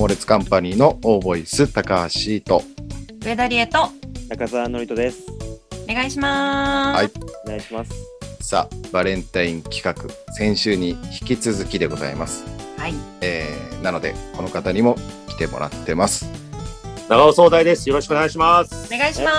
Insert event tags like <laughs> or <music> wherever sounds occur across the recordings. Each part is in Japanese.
猛烈カンパニーのオーボイス高橋と上田理恵と中澤のりとです。お願いします。はいお願いします。さあバレンタイン企画先週に引き続きでございます、はい。えーなのでこの方にも来てもらってます長尾総大です。よろしくお願いします。お願いしま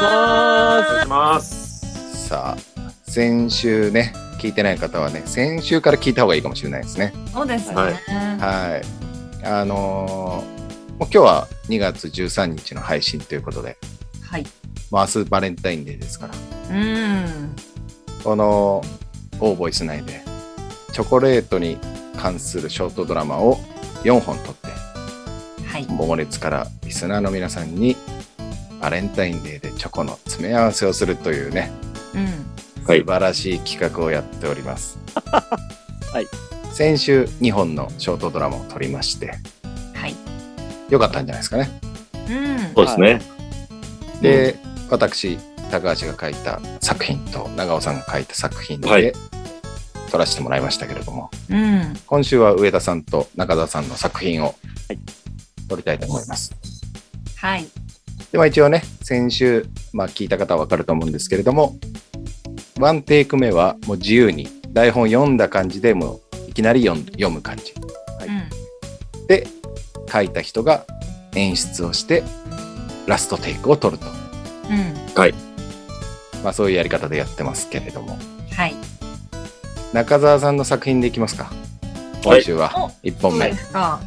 お願いします。さあ先週ね聞いてない方はね先週から聞いた方がいいかもしれないですねす。そうですね。はいはいあのーもう今日は2月13日の配信ということで、はい。まあ、明日バレンタインデーですからうん。このオーボイス内でチョコレートに関するショートドラマを4本撮ってはい。桃熱からリスナーの皆さんにバレンタインデーでチョコの詰め合わせをするというねうん。はい素晴らしい企画をやっております。はい先週2本のショートドラマを撮りましてはい。よかったんじゃないですかね。うん。そうですね。で、私高橋が書いた作品と長尾さんが書いた作品で、はい撮らせてもらいましたけれどもうん。今週は上田さんと中田さんの作品をはい撮りたいと思います。はい。では一応ね、先週、まあ聞いた方はわかると思うんですけれども、ワンテイク目はもう自由に台本読んだ感じでもういきなり読む感じ。うん。で、書いた人が演出をして、ラストテイクを取ると。うん。まあそういうやり方でやってますけれども。はい。中澤さんの作品でいきますか。はい今週はお1本目そうで。すか。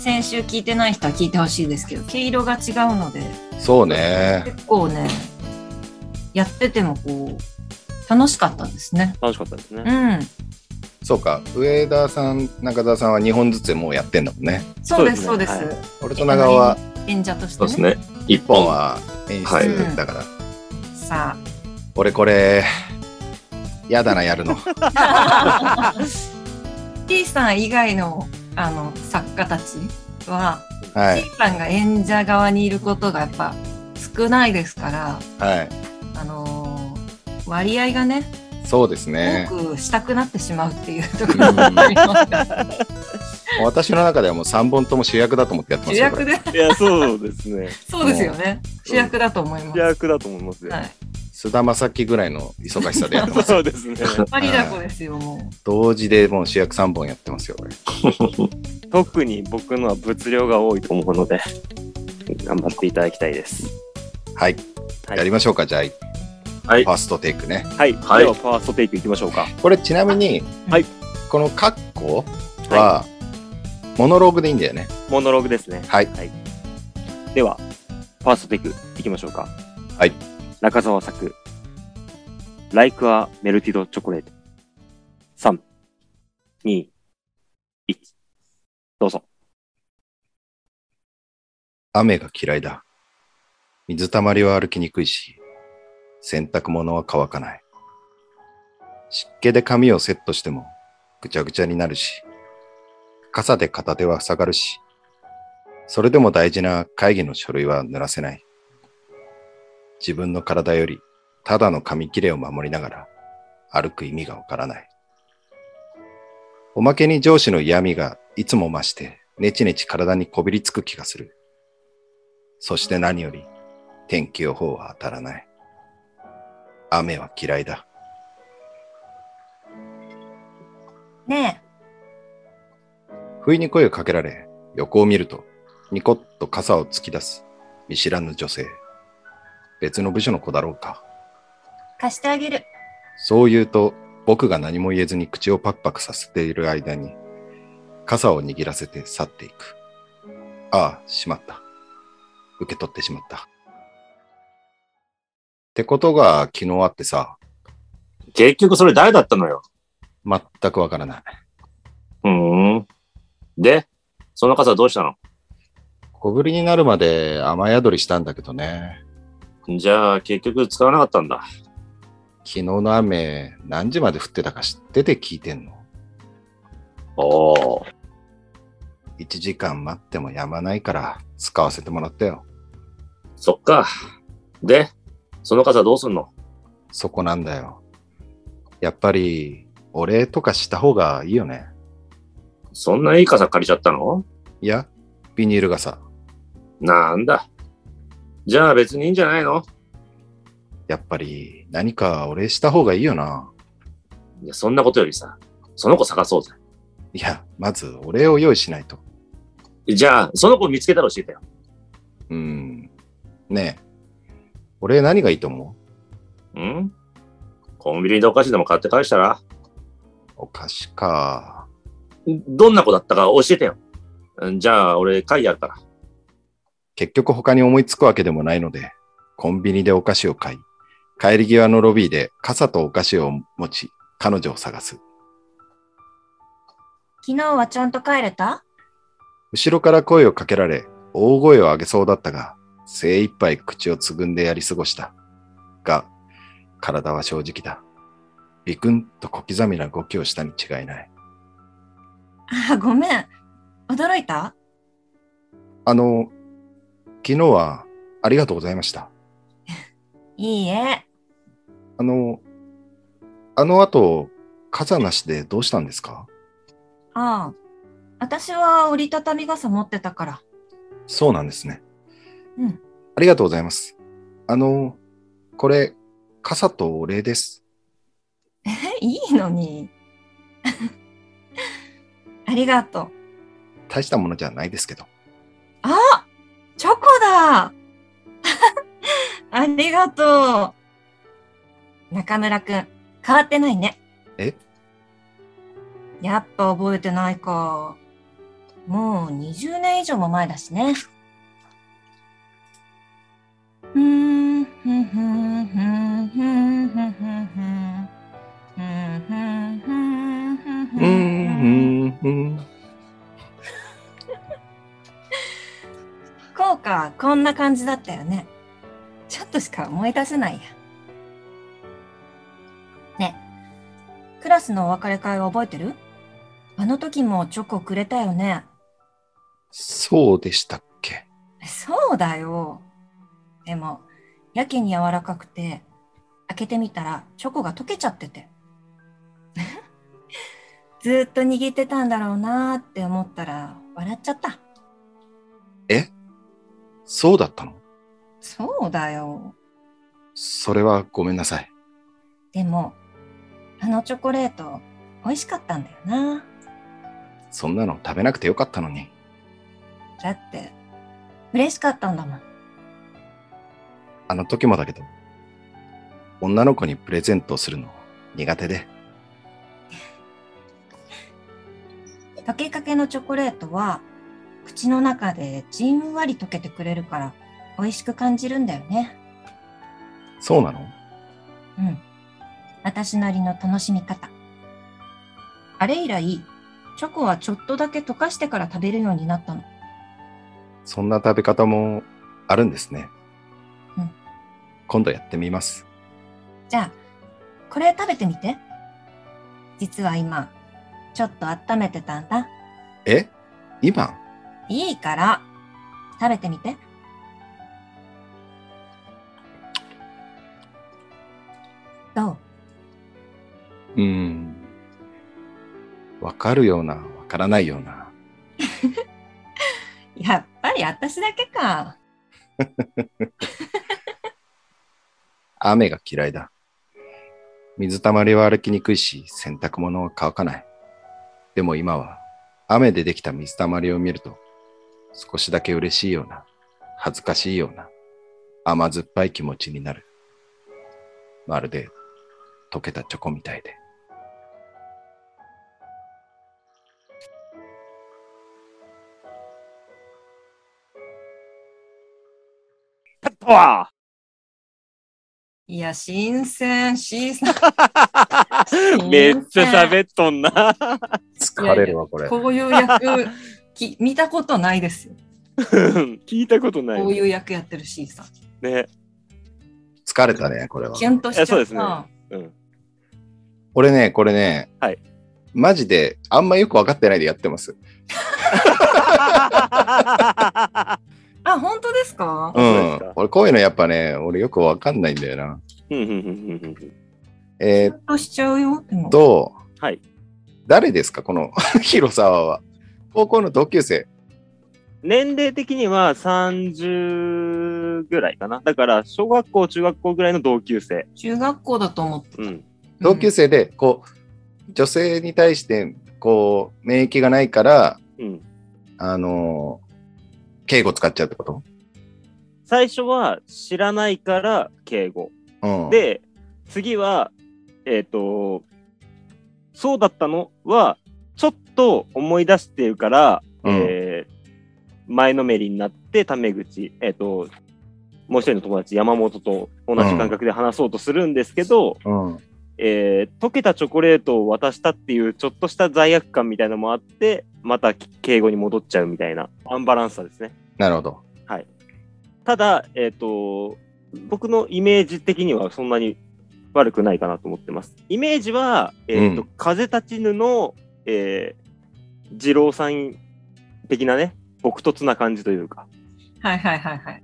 先週聞いてない人は聞いてほしいですけど、毛色が違うので、そうね。結構ね、やっててもこう、楽しかったですね。楽しかったですうね。ん。そうか。上田さん、中澤さんは2本ずつもうやってんだもんね。そうです、そううです俺と長尾は演者としてね。そうですね。1本は演はい出だから。さ俺これ、やだな、やるの。あ。<laughs> T さん以外のあの作家たちは、はい。T さんが演者側にいることがやっぱ少ないですから、はい。あのー割合がね、そうですね。多くしたくなってしまうっていうところがありますから、私の中ではもう3本とも主役だと思ってやってます主役で、いや、そうですね。そうですよね。主役だと思います。主役だと思いますよ。はい。菅田将暉ぐらいの忙しさでやってます。<laughs> そうですね。パリダコですよ、も同時でもう主役3本やってますよ。<laughs> 特に僕のは物量が多いと思うので、頑張っていただきたいです。はい。はいやりましょうか、じゃあ、はいファーストテイクね。はい。はいでは、ファーストテイクいきましょうか。これちなみに、はいこのカッコは、モノローグでいいんだよね。モノローグですね。はい。では、ファーストテイクいきましょうか。はい。中澤作、Like a Melted Chocolate。3、2、1。どうぞ。雨が嫌いだ。水たまりは歩きにくいし、洗濯物は乾かない。湿気で髪をセットしてもぐちゃぐちゃになるし、傘で片手は塞がるし、それでも大事な会議の書類は濡らせない。自分の体よりただの紙切れを守りながら歩く意味がわからない。おまけに上司の嫌味がいつも増してネチネチ体にこびりつく気がする。そして何より天気予報は当たらない。雨は嫌いだ。う。ね不意に声をかけられ、横を見ると、ニコッと傘を突き出す見知らぬ女性。別の部署の子だろうか。え、貸してあげる。そう言うと、僕が何も言えずに口をパクパクさせている間に、傘を握らせて去っていく。ああ、しまった。受け取ってしまった。ってことが昨日あってさ、結局それ誰だったのよ。全くわからない。うーん。で、その傘どうしたの？小ぶりになるまで雨宿りしたんだけどね。じゃあ結局使わなかったんだ。昨日の雨何時まで降ってたか知ってて聞いてんの？おー。1時間待ってもやまないから使わせてもらったよ。そっか。で、その傘どうすんの？そこなんだよ。やっぱりお礼とかした方がいいよね。そんないい傘借りちゃったの？いや、ビニール傘。なんだ。じゃあ別にいいんじゃないの？やっぱり何かお礼した方がいいよな。いや、そんなことよりさ、その子探そうぜ。いや、まずお礼を用意しないと。じゃあ、その子見つけたら教えてよ。うーん。ねえ。お礼何がいいと思ん？コンビニでお菓子でも買って返したら？うお菓子か。どんな子だったか教えてよ。じゃあ、俺、会やるから。結局他に思いつくわけでもないので、コンビニでお菓子を買い、帰り際のロビーで傘とお菓子を持ち、彼女を探す。昨日はちゃんと帰れた？後ろから声をかけられ、大声を上げそうだったが、精一杯口をつぐんでやり過ごした。が、体は正直だ。ビクンと小刻みな動きをしたに違いない。あ、ごめん。驚いた？あの、昨日はありがとうございました。<laughs> いいえ。あの、あの後、傘なしでどうしたんですか？ああ。私は折りたたみ傘持ってたから。そうなんですね。うん。ありがとうございます。あの、これ、傘とお礼です。え、<laughs> いいのに。<laughs> ありがとう。大したものじゃないですけど。あチョコだ <laughs> ありがとう。中村くん、変わってないね。え？やっぱ覚えてないか。もう20年以上も前だしね。効果はこんな感じだったよね。ちょっとしか思い出せないや。ね、クラスのお別れ会は覚えてるあの時もチョコくれたよね。そうでしたっけそうだよ。でも、やけに柔らかくて、開けてみたらチョコが溶けちゃってて。<laughs> ずーっと握ってたんだろうなーって思ったら笑っちゃった。え？そうだったの？そうだよ。それはごめんなさい。でも、あのチョコレート、美味しかったんだよな。そんなの食べなくてよかったのに。だって、嬉しかったんだもん。あの時もだけど、女の子にプレゼントをするの苦手で。溶けかけのチョコレートは、口の中でじんわり溶けてくれるから、美味しく感じるんだよね。そうなの？うん。私なりの楽しみ方。あれ以来、チョコはちょっとだけ溶かしてから食べるようになったの。そんな食べ方もあるんですね。うん今度やってみます。じゃあ、これ食べてみて。実は今、ちょっと温めてたんだ。え？今？いいから、食べてみて。どう？うーん。わかるような、わからないような。<laughs> やっぱり私だけか。<laughs> 雨が嫌いだ。水たまりは歩きにくいし、洗濯物は乾かない。でも今は、雨でできた水たまりを見ると、少しだけ嬉しいような、恥ずかしいような、甘酸っぱい気持ちになる。まるで、溶けたチョコみたいで。パッとはいや、新鮮、新鮮。<laughs> めっちゃ喋っとんな。疲れるわ、これ。こういう役、<laughs> き見たことないですよ。<laughs> 聞いたことない。こういう役やってる C さん。ね。疲れたね、これはキ。ュンとしちゃった。そうですねうん。俺ね、これね、はいマジで、あんまよくわかってないでやってます。ですか？う。ん俺、こういうのやっぱね、俺よくわかんないんだよな。うんうんうんうんうんえーっとしちゃうよ。でもと、はい。誰ですか？この <laughs> 広沢は。高校の同級生。年齢的には30ぐらいかな。だから、小学校、中学校ぐらいの同級生。中学校だと思ってた。うん。同級生で、こう、女性に対して、こう、免疫がないから、うん。あのー敬語使っちゃうってこと？最初は知らないから敬語。うん。、で、次は、えっ、と、そうだったのは、ちょっと思い出してるから、うんえー前のめりになってタメ口、えっ、と、もう一人の友達、山本と同じ感覚で話そうとするんですけど、うん。えー溶けたチョコレートを渡したっていうちょっとした罪悪感みたいなのもあって、また敬語に戻っちゃうみたいなアンバランスさですね。なるほど。ただ、えっ、と、僕のイメージ的にはそんなに悪くないかなと思ってます。イメージは、えっ、と、うん風立ちぬの、えー、二郎さん的なね、朴突な感じというか、はいはいはいはい。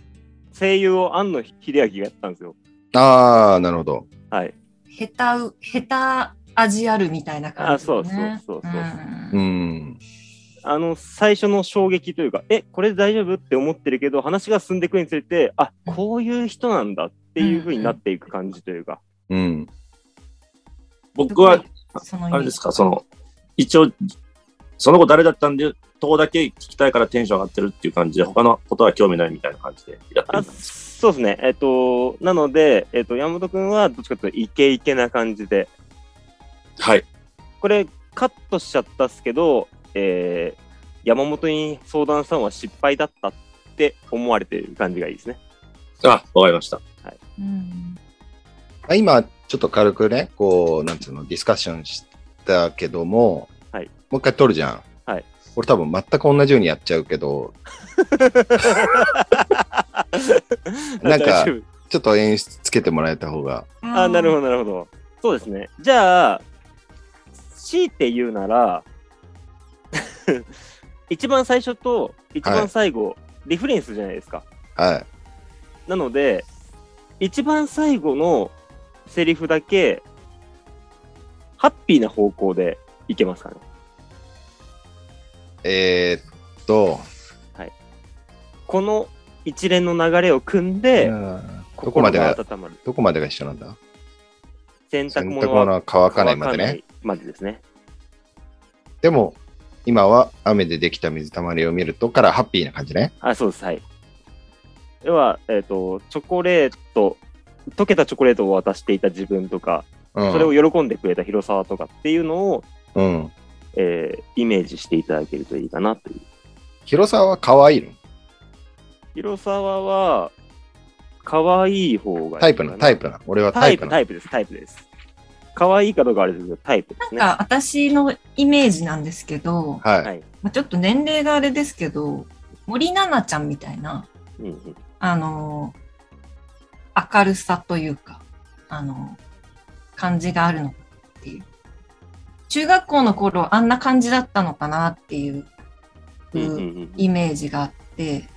声優を庵野秀明がやったんですよ。ああ、なるほど。はい。下手う、下手味あるみたいな感じ、ね。あそうそうそうそうううんん。あの、最初の衝撃というか、え、これで大丈夫って思ってるけど、話が進んでいくにつれて、あ、こういう人なんだっていう風になっていく感じというか、うん。僕は、あれですか、その、一応、その子誰だったんで、とこだけ聞きたいからテンション上がってるっていう感じで、他のことは興味ないみたいな感じでやってるあんです。そうですね。えっ、と、なので、えっ、と、山本くんはどっちかというとイケイケな感じで、はい。これカットしちゃったっすけど、えー山本に相談したのは失敗だったって思われてる感じがいいですね。あ、わかりました。うんあ今、ちょっと軽くね、こう、なんつうの、ディスカッションしたけども、はいもう一回撮るじゃん。はい。俺多分全く同じようにやっちゃうけど、<laughs> なんかちょっと演出つけてもらえた方が。あ、なるほど、なるほど。そうですね。じゃあ、強いて言うなら、<laughs> 一番最初と一番最後、リフレンスじゃないですか。はい。なので、一番最後のセリフだけ、ハッピーな方向でいけますかね。えーっと、この一連の流れを組んで、うんどこまで心が。どこまでが一緒なんだ？洗濯洗物は乾かないまでね。までですね。でも、今は雨でできた水たまりを見るとからハッピーな感じね。あ、そうです。はい。では、えっ、と、チョコレート、溶けたチョコレートを渡していた自分とか、うん。それを喜んでくれた広沢とかっていうのを、うん。えーイメージしていただけるといいかなという。広沢は可愛いの？広沢は、可愛い方がいいタイプなのタイプなの俺はタイプ、タイプです、タイプです。可愛いかどうかあれですけど、タイプですね。なんか私のイメージなんですけど、はい。はい。まあ、ちょっと年齢があれですけど、森七菜ちゃんみたいな、うんうん、あのー明るさというか、あのー感じがあるのかっていう。中学校の頃あんな感じだったのかなっていううんうんうんイメージがあって、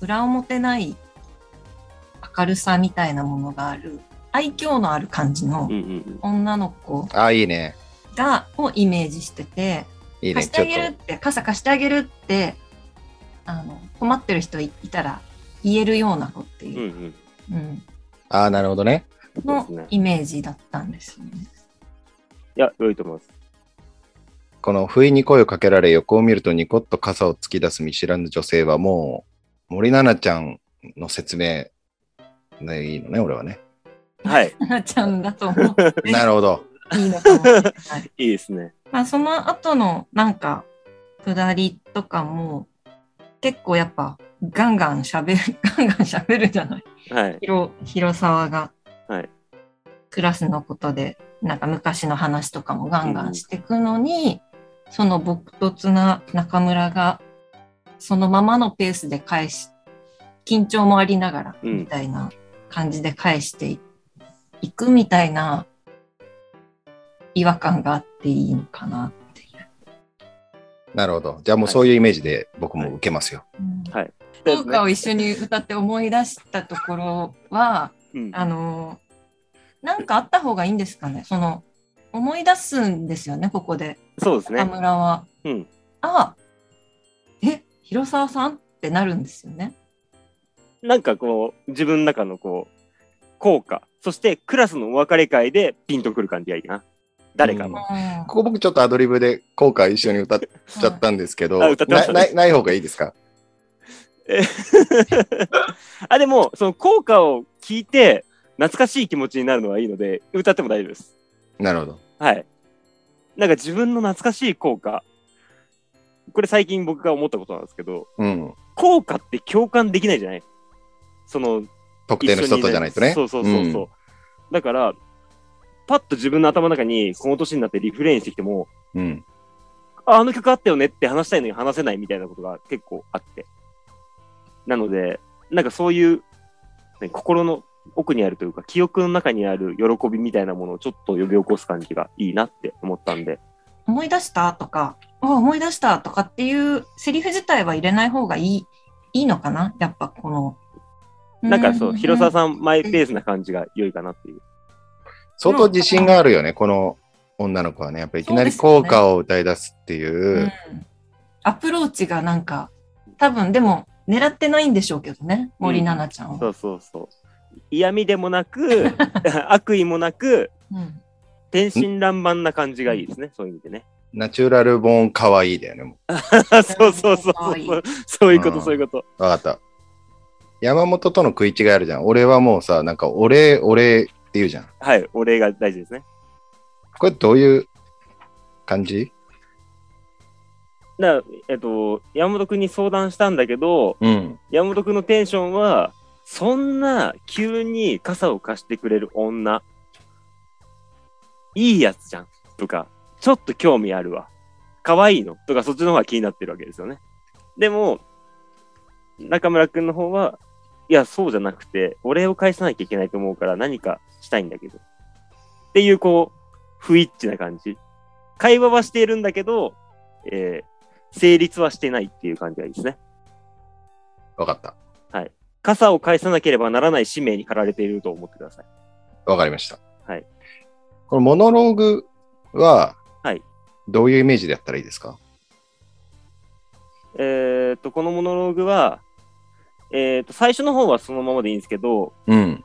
裏表ない明るさみたいなものがある、愛嬌のある感じの女の子ああ、いいね。が、をイメージしてて、いいね。貸してあげるって、傘貸してあげるって、あの、困ってる人いいたら言えるような子ってうんうんいうう、ん。うん、ああ、なるほどね。のイメージだったんですよね。いや、良いと思います。この不意に声をかけられ横を見るとニコッと傘を突き出す見知らぬ女性はもう森七菜ちゃんの説明でいいのね、俺はね。はい。<laughs> なちゃんだと思ってなるほど。いいのかもしれない。いいですね。まあ、その後のなんか、下りとかも、結構やっぱ、ガンガン喋る、<laughs> ガンガン喋るじゃない。はい。広、広沢が。はいクラスのことで、なんか昔の話とかもガンガンしていくのに、その朴突な中村が、そのままのペースで返し、緊張もありながら、うんみたいな感じで返していいくみたいな違和感があっていいのかなっていう。なるほど。じゃあもうそういうイメージで僕も受けますよ。うんはい。効果を一緒に歌って思い出したところは、うんあの、なんかあった方がいいんですかね？その、思い出すんですよね、ここで。そうですね中。村は。うん。あ、え、広沢さんってなるんですよね？なんかこう、自分の中のこう、効果、そしてクラスのお別れ会でピンとくる感じがいいな。誰かの。ここ僕ちょっとアドリブで効果一緒に歌っちゃったんですけど、あ歌ってましたねなないない方がいいですか？え <laughs> あ、でも、その効果を聞いて、懐かしい気持ちになるのはいいので、歌っても大丈夫です。なるほど。はい。なんか自分の懐かしい効果、これ最近僕が思ったことなんですけど、うん。効果って共感できないじゃない？その、特定の人とじゃないとね。そうそうそうそう。だから、パッと自分の頭の中にこの年になってリフレインしてきても、うん。うん。ああの曲あったよねって話したいのに話せないみたいなことが結構あって。なので、なんかそういう、ね心の奥にあるというか、記憶の中にある喜びみたいなものをちょっと呼び起こす感じがいいなって思ったんで。思い出したとか、あ思い出したとかっていうセリフ自体は入れない方がいい、いいのかな？やっぱこの。なんかそう、広沢ささんマイペースな感じが良いかなっていう。相当自信があるよね、この女の子はね。やっぱいきなり効果を歌い出すっていう。アプローチがなんか、多分でも狙ってないんでしょうけどね、森七菜ちゃんは。そうそうそう。嫌味でもなく、<laughs> 悪意もなく、うん天真爛漫な感じがいいですね。そういう意味でね。ナチュラルボーン可愛いだよね。も <laughs> そうそうそうそう。そういうこと、うんそういうこと。うわかった。山本との食い違いあるじゃん。俺はもうさ、なんか俺、俺って言うじゃん。はい、お礼が大事ですね。これどういう感じ？だえっと、山本君に相談したんだけど、うん。山本君のテンションは、そんな急に傘を貸してくれる女、いいやつじゃんとか、ちょっと興味あるわ。可愛いのとか、そっちの方が気になってるわけですよね。でも、中村君の方は、いや、そうじゃなくて、お礼を返さなきゃいけないと思うから何かしたいんだけど。っていう、こう、不一致な感じ。会話はしているんだけど、えー成立はしてないっていう感じがいいですね。わかった。傘を返さなければならない使命に駆られていると思ってください。わかりました。はい。このモノローグは、はい。どういうイメージでやったらいいですか？えーっと、このモノローグは、えーっと、最初の方はそのままでいいんですけど、うん。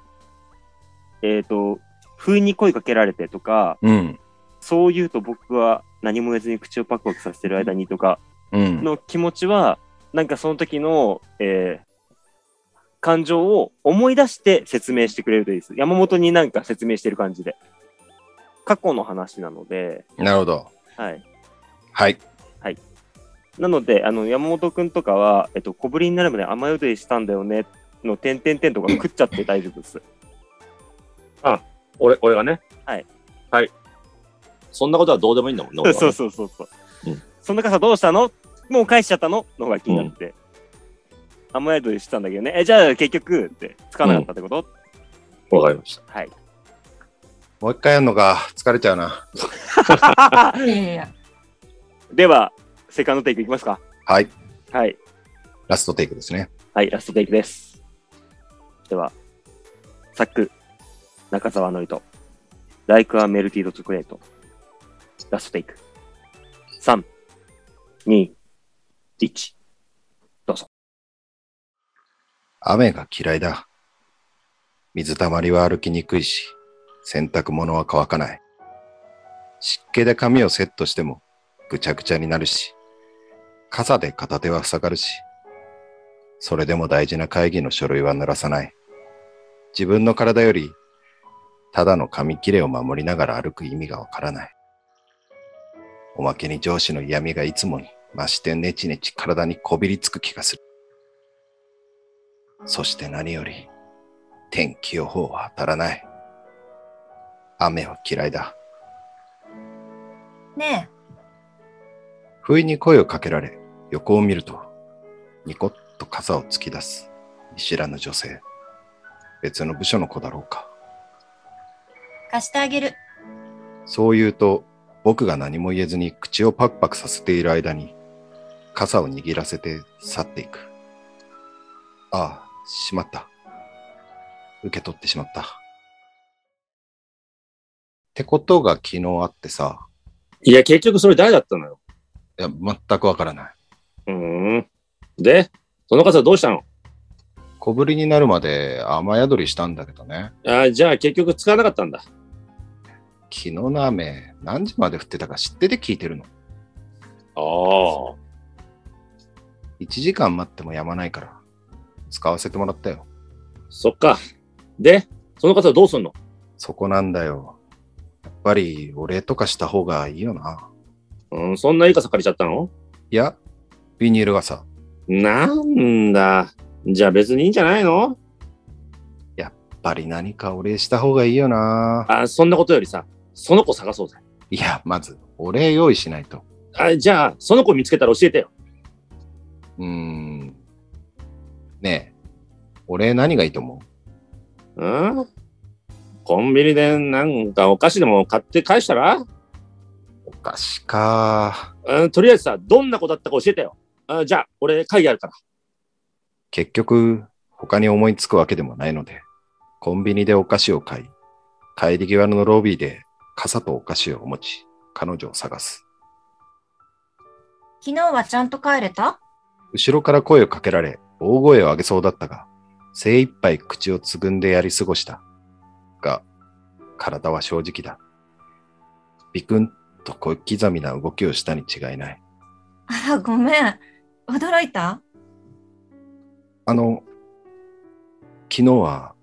えーっと、不意に声かけられてとか、うん。そう言うと僕は何も言えずに口をパクパクさせてる間にとかうん。の気持ちは、なんかその時の、えー感情を思い出して説明してくれるといいです。山本になんか説明してる感じで。過去の話なので、なるほど。はい。はい。なので、あの、山本くんとかは、えっと、小ぶりになるまで雨宿りしたんだよね、の、点々点とか食っちゃって大丈夫です。俺、俺がね？はい。はい。そんなことはどうでもいいんだもんね。そうそうそうそう。うんそんな傘どうしたの？もう返しちゃったの？の方が気になって。雨宿りしたんだけどね。え、じゃあ結局、って、つかなかったってこと、わかりました。はい。もう一回やるのか。疲れちゃうな。<laughs> いやいやいや。では、セカンドテイクいきますか。はい。はい。ラストテイクですね。はい、ラストテイクです。では、サック、中澤のりと、ライクアメルティードチョコレート、ラストテイク。3、2、1、どうぞ。雨が嫌いだ。水たまりは歩きにくいし、洗濯物は乾かない。湿気で髪をセットしてもぐちゃぐちゃになるし、傘で片手は塞がるし、それでも大事な会議の書類は濡らさない。自分の体より、ただの紙切れを守りながら歩く意味がわからない。おまけに上司の嫌味がいつもに増してネチネチ体にこびりつく気がする。そして何より、天気予報は当たらない。雨は嫌いだ。ね不意に声をかけられ、横を見ると、ニコッと傘を突き出す、見知らぬ女性。別の部署の子だろうか。え、貸してあげる。そう言うと、僕が何も言えずに口をパクパクさせている間に、傘を握らせて去っていく。ああ、しまった。受け取ってしまった。ってことが昨日あってさ、いや、結局それ誰だったのよ。いや、全くわからない。うーん。で、その傘どうしたの？小ぶりになるまで雨宿りしたんだけどね。あじゃあ結局使わなかったんだ。昨日の雨、何時まで降ってたか知ってて聞いてるの。ああ。1時間待ってもやまないから、使わせてもらったよ。そっか。で、その傘どうすんの？そこなんだよ。やっぱりお礼とかした方がいいよな。うん、そんないい傘借りちゃったの？いや、ビニール傘。なんだ。じゃあ別にいいんじゃないの？やっぱり何かお礼した方がいいよな。あそんなことよりさ、その子探そうぜ。いや、まず、お礼用意しないと。あじゃあ、その子見つけたら教えてよ。うーん。ねえ、お礼何がいいと思う？うん？コンビニでなんかお菓子でも買って返したら？お菓子か。うん、とりあえずさ、どんな子だったか教えてよ。あじゃあ、俺会議あるから。結局、他に思いつくわけでもないので、コンビニでお菓子を買い、帰り際のロビーで傘とお菓子を持ち、彼女を探す。昨日はちゃんと帰れた？後ろから声をかけられ、大声を上げそうだったが、精一杯口をつぐんでやり過ごした。が、体は正直だ。ビクンと小刻みな動きをしたに違いない。あら、ごめん。驚いた？あの、昨日は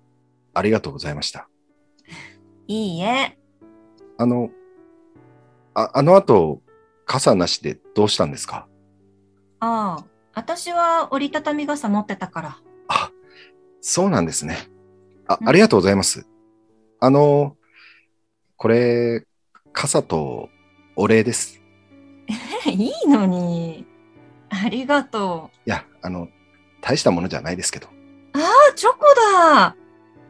ありがとうございました。いいえ。あの、ああの後、傘なしでどうしたんですか？ああ、私は折りたたみ傘持ってたから。あ、そうなんですね。あ、うんありがとうございます。あの、これ、傘とお礼です。<laughs> いいのに。ありがとう。いや、あの、大したものじゃないですけど。あ、チョコだ。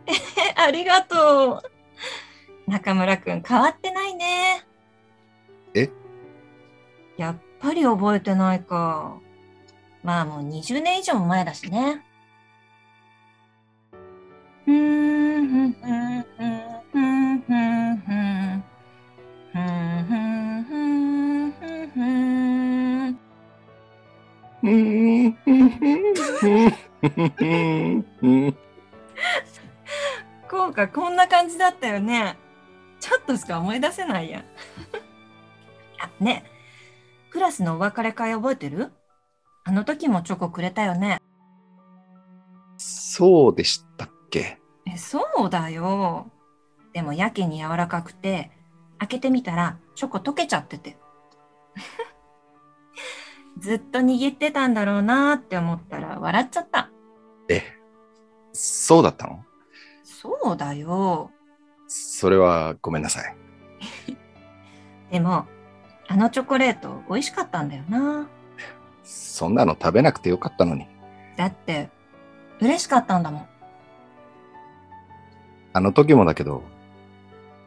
えへ <laughs> ありがとう。中村くん変わってないね。え？やっぱり覚えてないか。まあもう20年以上も前だしね。ふんふんふんふ <laughs> 効果こんな感じだったよね。ちょっとしか思い出せないや。<laughs> あ、ねえクラスのお別れ会覚えてる？あの時もチョコくれたよね。そうでしたっけ？え、そうだよ。でもやけに柔らかくて、開けてみたらチョコ溶けちゃってて。ずっと握ってたんだろうなーって思ったら笑っちゃった。え、そうだったの？そうだよ。それはごめんなさい。<laughs> でも、あのチョコレート美味しかったんだよな。そんなの食べなくてよかったのに。だって、嬉しかったんだもん。あの時もだけど、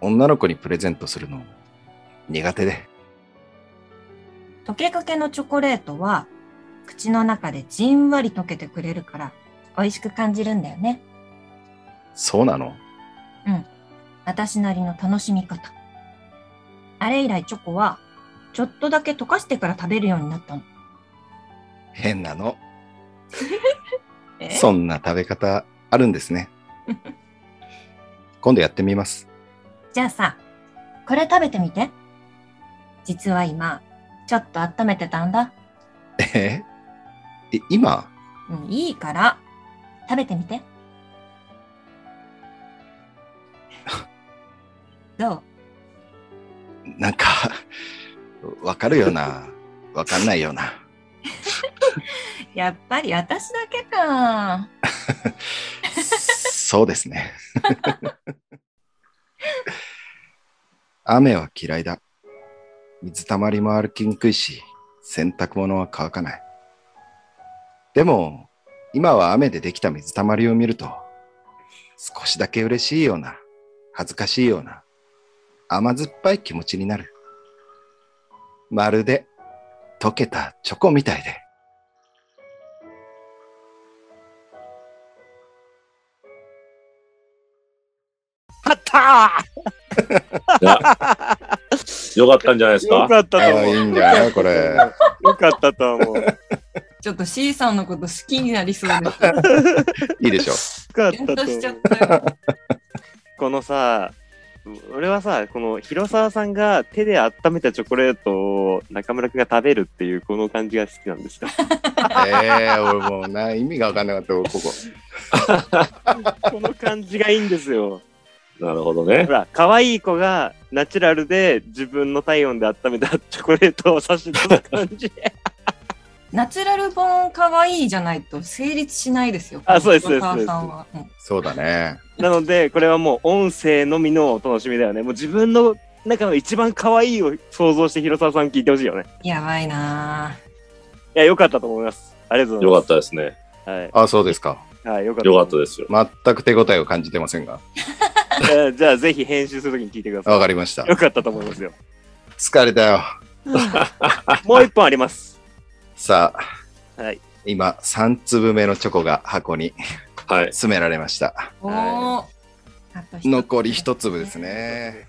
女の子にプレゼントするの苦手で。溶けかけのチョコレートは、口の中でじんわり溶けてくれるから、美味しく感じるんだよね。そうなの？私なりの楽しみ方。あれ以来チョコは、ちょっとだけ溶かしてから食べるようになったの。変なの。<laughs> え？そんな食べ方あるんですね。<laughs> 今度やってみます。じゃあさ、これ食べてみて。実は今、ちょっと温めてたんだ。え？え、今？うん、いいから、食べてみて。<laughs> どう？なんか、わかるような、わかんないような。<laughs> やっぱり私だけか。<laughs> そうですね。雨は嫌いだ。水たまりも歩きにくいし、洗濯物は乾かない。でも、今は雨でできた水たまりを見ると、少しだけ嬉しいような、恥ずかしいような、甘酸っぱい気持ちになる。まるで溶けたチョコみたいで。勝ったいや <laughs> よかったんじゃないですか？よかったと思う。いいんじゃない？これ。よかったと思う。ちょっと C さんのこと好きになりそうです。<laughs> いいでしょかっキュンとしちゃとったよ。このさ、俺はさ、この広沢さんが手で温めたチョコレートを中村くんが食べるっていうこの感じが好きなんですよ。<laughs> ええ俺もうな、意味が分かんなかった、ここ。この感じがいいんですよ。なるほどねほ。ら、可愛い子がナチュラルで自分の体温で温めたチョコレートを差し出す感じ。<laughs> ナチュラルボーン可愛いじゃないと成立しないですよ。あそうですそうですさんはうんそうだね。なので、これはもう音声のみのお楽しみだよね。もう自分の中の一番可愛いを想像して広沢さん聞いてほしいよね。やばいなぁ。いや、よかったと思います。ありがとうございよかまったですね。す。はい。あ、そうですか。はい、よかった。よかったですよ。全く手応えを感じてませんが。<laughs> えーじゃあ、ぜひ編集するときに聞いてください。わかりました。よかったと思いますよ。疲れたよ。もう一本あります。<laughs> さあ、はい。今、3粒目のチョコが箱にはい。詰められました。おーあと一つ残り1粒ですね